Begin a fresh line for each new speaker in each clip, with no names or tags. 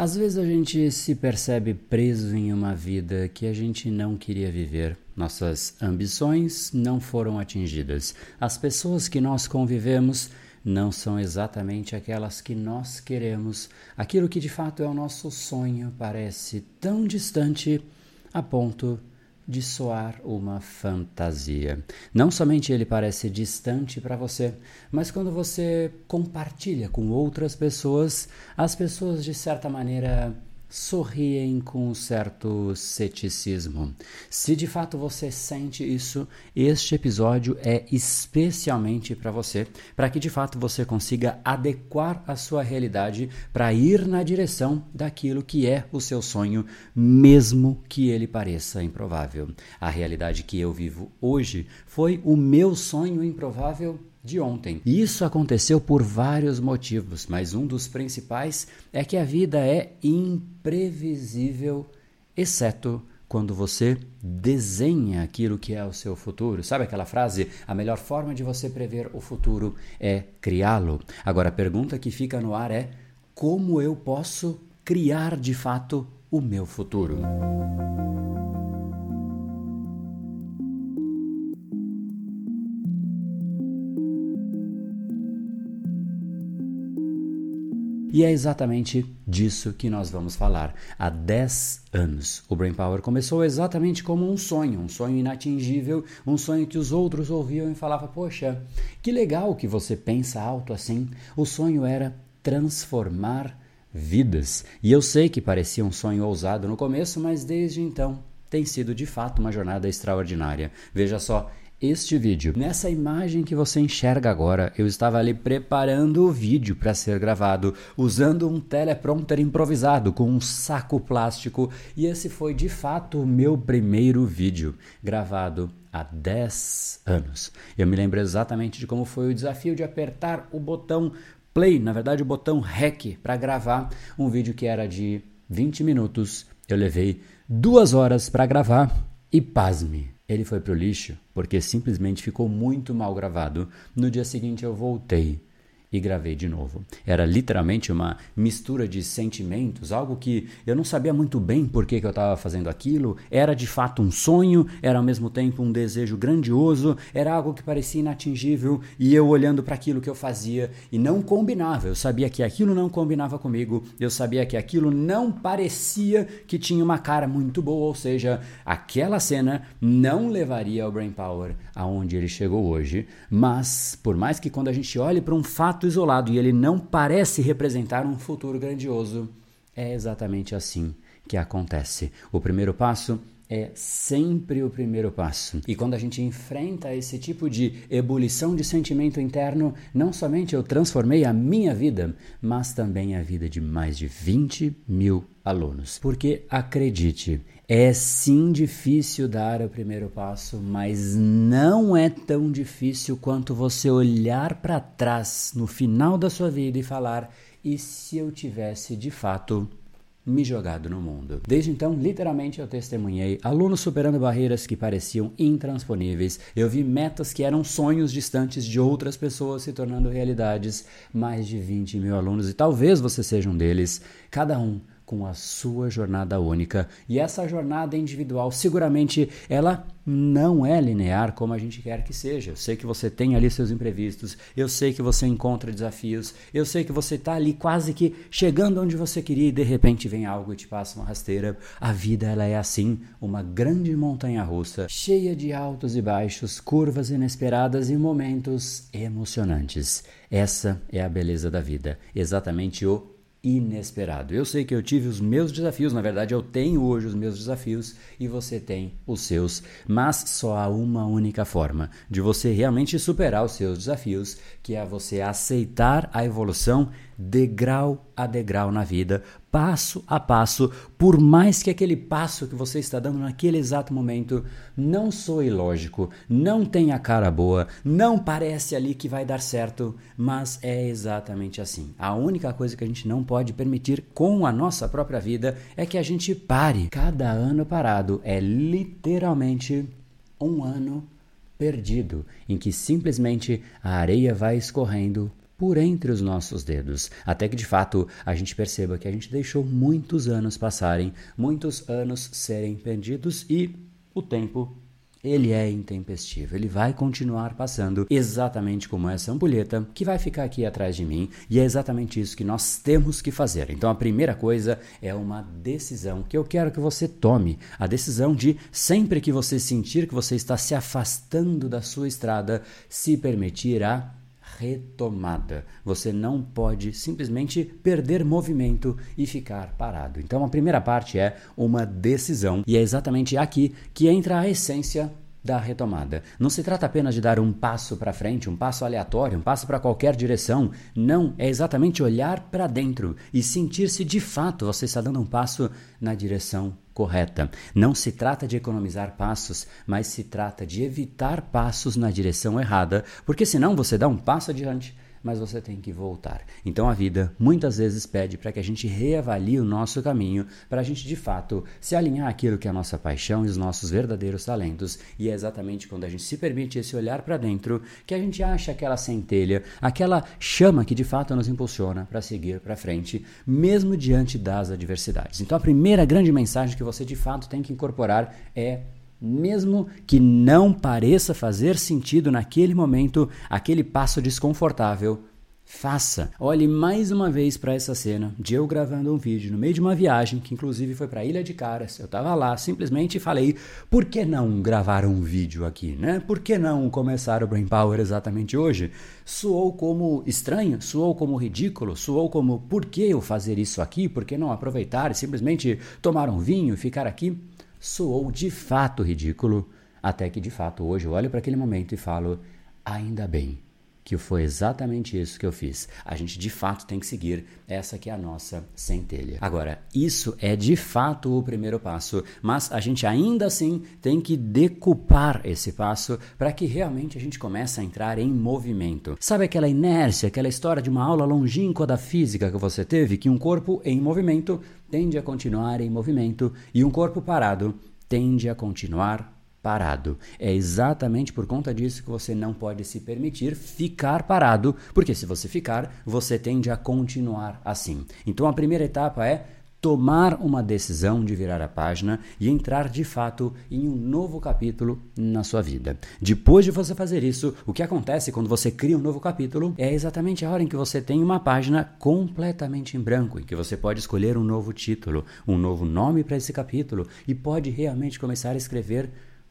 Às vezes a gente se percebe preso em uma vida que a gente não queria viver. Nossas ambições não foram atingidas. As pessoas que nós convivemos não são exatamente aquelas que nós queremos. Aquilo que de fato é o nosso sonho parece tão distante a ponto de soar uma fantasia. Não somente ele parece distante para você, mas quando você compartilha com outras pessoas, as pessoas de certa maneira sorriem com um certo ceticismo. Se de fato você sente isso, este episódio é especialmente para você, para que de fato você consiga adequar a sua realidade para ir na direção daquilo que é o seu sonho, mesmo que ele pareça improvável. A realidade que eu vivo hoje foi o meu sonho improvável de ontem. Isso aconteceu por vários motivos, mas um dos principais é que a vida é imprevisível, exceto quando você desenha aquilo que é o seu futuro. Sabe aquela frase? A melhor forma de você prever o futuro é criá-lo. Agora a pergunta que fica no ar é: como eu posso criar de fato o meu futuro? E é exatamente disso que nós vamos falar. Há 10 anos, o Brain Power começou exatamente como um sonho, um sonho inatingível, um sonho que os outros ouviam e falavam: Poxa, que legal que você pensa alto assim. O sonho era transformar vidas. E eu sei que parecia um sonho ousado no começo, mas desde então tem sido de fato uma jornada extraordinária. Veja só, este vídeo. Nessa imagem que você enxerga agora, eu estava ali preparando o vídeo para ser gravado, usando um teleprompter improvisado com um saco plástico, e esse foi de fato o meu primeiro vídeo, gravado há 10 anos. Eu me lembro exatamente de como foi o desafio de apertar o botão play, na verdade o botão REC, para gravar um vídeo que era de 20 minutos. Eu levei duas horas para gravar e pasme, ele foi pro lixo porque simplesmente ficou muito mal gravado. No dia seguinte eu voltei e gravei de novo. Era literalmente uma mistura de sentimentos, algo que eu não sabia muito bem por que, que eu estava fazendo aquilo. Era de fato um sonho, era ao mesmo tempo um desejo grandioso, era algo que parecia inatingível e eu olhando para aquilo que eu fazia e não combinava. Eu sabia que aquilo não combinava comigo, eu sabia que aquilo não parecia que tinha uma cara muito boa, ou seja, aquela cena não levaria ao Brain Power aonde ele chegou hoje. Mas, por mais que quando a gente olhe para um fato fato isolado e ele não parece representar um futuro grandioso, é exatamente assim que acontece. O primeiro passo é sempre o primeiro passo. E quando a gente enfrenta esse tipo de ebulição de sentimento interno, não somente eu transformei a minha vida, mas também a vida de mais de 20 mil alunos. Porque acredite, é sim difícil dar o primeiro passo, mas não é tão difícil quanto você olhar para trás no final da sua vida e falar: e se eu tivesse de fato me jogado no mundo. Desde então, literalmente, eu testemunhei alunos superando barreiras que pareciam intransponíveis. Eu vi metas que eram sonhos distantes de outras pessoas se tornando realidades. Mais de 20 mil alunos, e talvez você seja um deles, cada um com a sua jornada única. E essa jornada individual, seguramente, ela não é linear como a gente quer que seja. Eu sei que você tem ali seus imprevistos, eu sei que você encontra desafios, eu sei que você está ali quase que chegando onde você queria e de repente vem algo e te passa uma rasteira. A vida ela é assim, uma grande montanha russa, cheia de altos e baixos, curvas inesperadas e momentos emocionantes. Essa é a beleza da vida, exatamente o inesperado. Eu sei que eu tive os meus desafios, na verdade eu tenho hoje os meus desafios e você tem os seus, mas só há uma única forma de você realmente superar os seus desafios, que é você aceitar a evolução degrau a degrau na vida, passo a passo, por mais que aquele passo que você está dando naquele exato momento não soe lógico, não tenha cara boa, não parece ali que vai dar certo, mas é exatamente assim. A única coisa que a gente não pode permitir com a nossa própria vida é que a gente pare. Cada ano parado é literalmente um ano perdido, em que simplesmente a areia vai escorrendo por entre os nossos dedos, até que de fato a gente perceba que a gente deixou muitos anos passarem, muitos anos serem perdidos e o tempo ele é intempestivo, ele vai continuar passando exatamente como essa ampulheta que vai ficar aqui atrás de mim, e é exatamente isso que nós temos que fazer. Então a primeira coisa é uma decisão que eu quero que você tome, a decisão de sempre que você sentir que você está se afastando da sua estrada, se permitir a retomada. Você não pode simplesmente perder movimento e ficar parado. Então, a primeira parte é uma decisão, e é exatamente aqui que entra a essência da retomada. Não se trata apenas de dar um passo para frente, um passo aleatório, um passo para qualquer direção. Não, é exatamente olhar para dentro e sentir se de fato você está dando um passo na direção correta. Não se trata de economizar passos, mas se trata de evitar passos na direção errada, porque senão você dá um passo adiante mas você tem que voltar. Então a vida muitas vezes pede para que a gente reavalie o nosso caminho, para a gente de fato se alinhar àquilo que é a nossa paixão e os nossos verdadeiros talentos. E é exatamente quando a gente se permite esse olhar para dentro que a gente acha aquela centelha, aquela chama que de fato nos impulsiona para seguir para frente, mesmo diante das adversidades. Então a primeira grande mensagem que você de fato tem que incorporar é mesmo que não pareça fazer sentido naquele momento, aquele passo desconfortável, faça. Olhe mais uma vez para essa cena de eu gravando um vídeo no meio de uma viagem, que inclusive foi para Ilha de Caras. Eu estava lá, simplesmente falei: por que não gravar um vídeo aqui, né? Por que não começar o Brain Power exatamente hoje? Soou como estranho, soou como ridículo, soou como por que eu fazer isso aqui? Por que não aproveitar e simplesmente tomar um vinho e ficar aqui? Soou de fato ridículo, até que de fato hoje eu olho para aquele momento e falo: ainda bem que foi exatamente isso que eu fiz. A gente de fato tem que seguir essa que é a nossa centelha. Agora, isso é de fato o primeiro passo, mas a gente ainda assim tem que decupar esse passo para que realmente a gente comece a entrar em movimento. Sabe aquela inércia, aquela história de uma aula longínqua da física que você teve, que um corpo em movimento tende a continuar em movimento e um corpo parado tende a continuar parado. É exatamente por conta disso que você não pode se permitir ficar parado, porque se você ficar, você tende a continuar assim. Então a primeira etapa é tomar uma decisão de virar a página e entrar de fato em um novo capítulo na sua vida. Depois de você fazer isso, o que acontece quando você cria um novo capítulo é exatamente a hora em que você tem uma página completamente em branco, em que você pode escolher um novo título, um novo nome para esse capítulo e pode realmente começar a escrever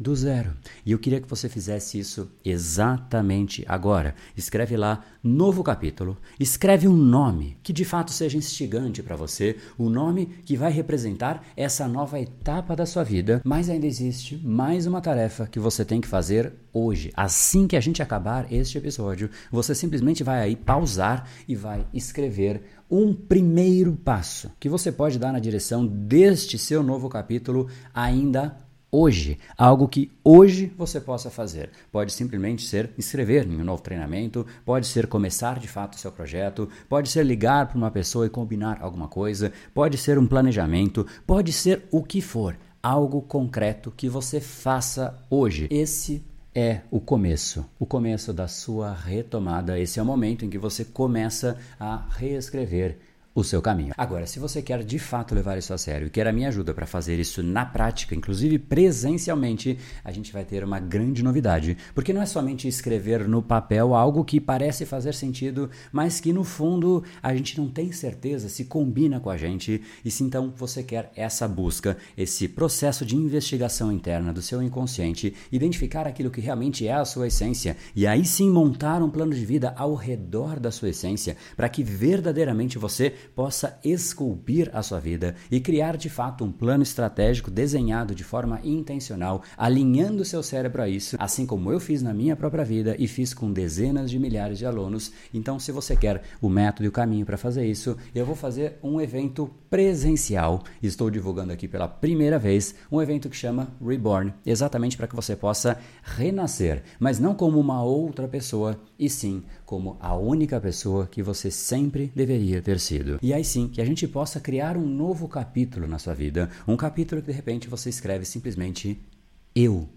do zero. E eu queria que você fizesse isso exatamente agora. Escreve lá novo capítulo, escreve um nome que de fato seja instigante para você, o um nome que vai representar essa nova etapa da sua vida. Mas ainda existe mais uma tarefa que você tem que fazer hoje. Assim que a gente acabar este episódio, você simplesmente vai aí pausar e vai escrever um primeiro passo que você pode dar na direção deste seu novo capítulo ainda hoje, algo que hoje você possa fazer. Pode simplesmente ser escrever em um novo treinamento, pode ser começar de fato o seu projeto, pode ser ligar para uma pessoa e combinar alguma coisa, pode ser um planejamento, pode ser o que for, algo concreto que você faça hoje. Esse é o começo, o começo da sua retomada. Esse é o momento em que você começa a reescrever o seu caminho. Agora, se você quer de fato levar isso a sério e quer a minha ajuda para fazer isso na prática, inclusive presencialmente, a gente vai ter uma grande novidade, porque não é somente escrever no papel algo que parece fazer sentido, mas que no fundo a gente não tem certeza se combina com a gente e se então você quer essa busca, esse processo de investigação interna do seu inconsciente, identificar aquilo que realmente é a sua essência e aí sim montar um plano de vida ao redor da sua essência para que verdadeiramente você possa esculpir a sua vida e criar de fato um plano estratégico desenhado de forma intencional, alinhando seu cérebro a isso, assim como eu fiz na minha própria vida e fiz com dezenas de milhares de alunos. Então, se você quer o método e o caminho para fazer isso, eu vou fazer um evento presencial. Estou divulgando aqui pela primeira vez um evento que chama Reborn, exatamente para que você possa renascer, mas não como uma outra pessoa, e sim como a única pessoa que você sempre deveria ter sido. E aí sim, que a gente possa criar um novo capítulo na sua vida, um capítulo que de repente você escreve simplesmente eu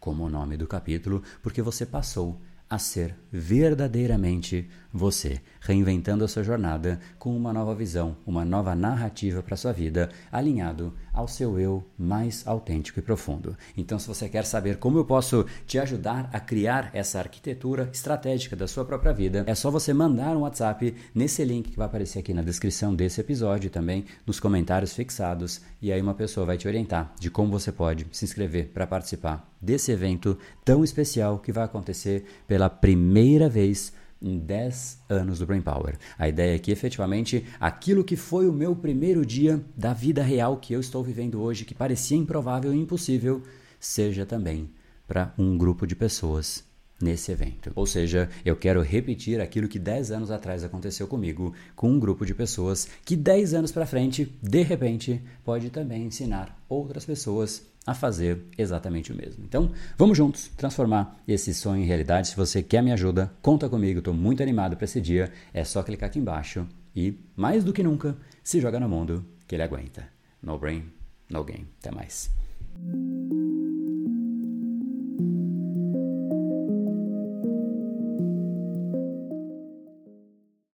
como o nome do capítulo, porque você passou a ser verdadeiramente você, reinventando a sua jornada com uma nova visão, uma nova narrativa para sua vida, alinhado ao seu eu mais autêntico e profundo. Então, se você quer saber como eu posso te ajudar a criar essa arquitetura estratégica da sua própria vida, é só você mandar um WhatsApp nesse link que vai aparecer aqui na descrição desse episódio e também nos comentários fixados, e aí uma pessoa vai te orientar de como você pode se inscrever para participar desse evento tão especial que vai acontecer pela primeira vez em 10 anos do Brain Power. A ideia é que efetivamente aquilo que foi o meu primeiro dia da vida real que eu estou vivendo hoje, que parecia improvável e impossível, seja também para um grupo de pessoas nesse evento. Ou seja, eu quero repetir aquilo que 10 anos atrás aconteceu comigo, com um grupo de pessoas que 10 anos para frente, de repente, pode também ensinar outras pessoas a fazer exatamente o mesmo. Então, vamos juntos transformar esse sonho em realidade. Se você quer me ajuda, conta comigo, estou muito animado para esse dia. É só clicar aqui embaixo e, mais do que nunca, se joga no mundo que ele aguenta. No brain, no game. Até mais.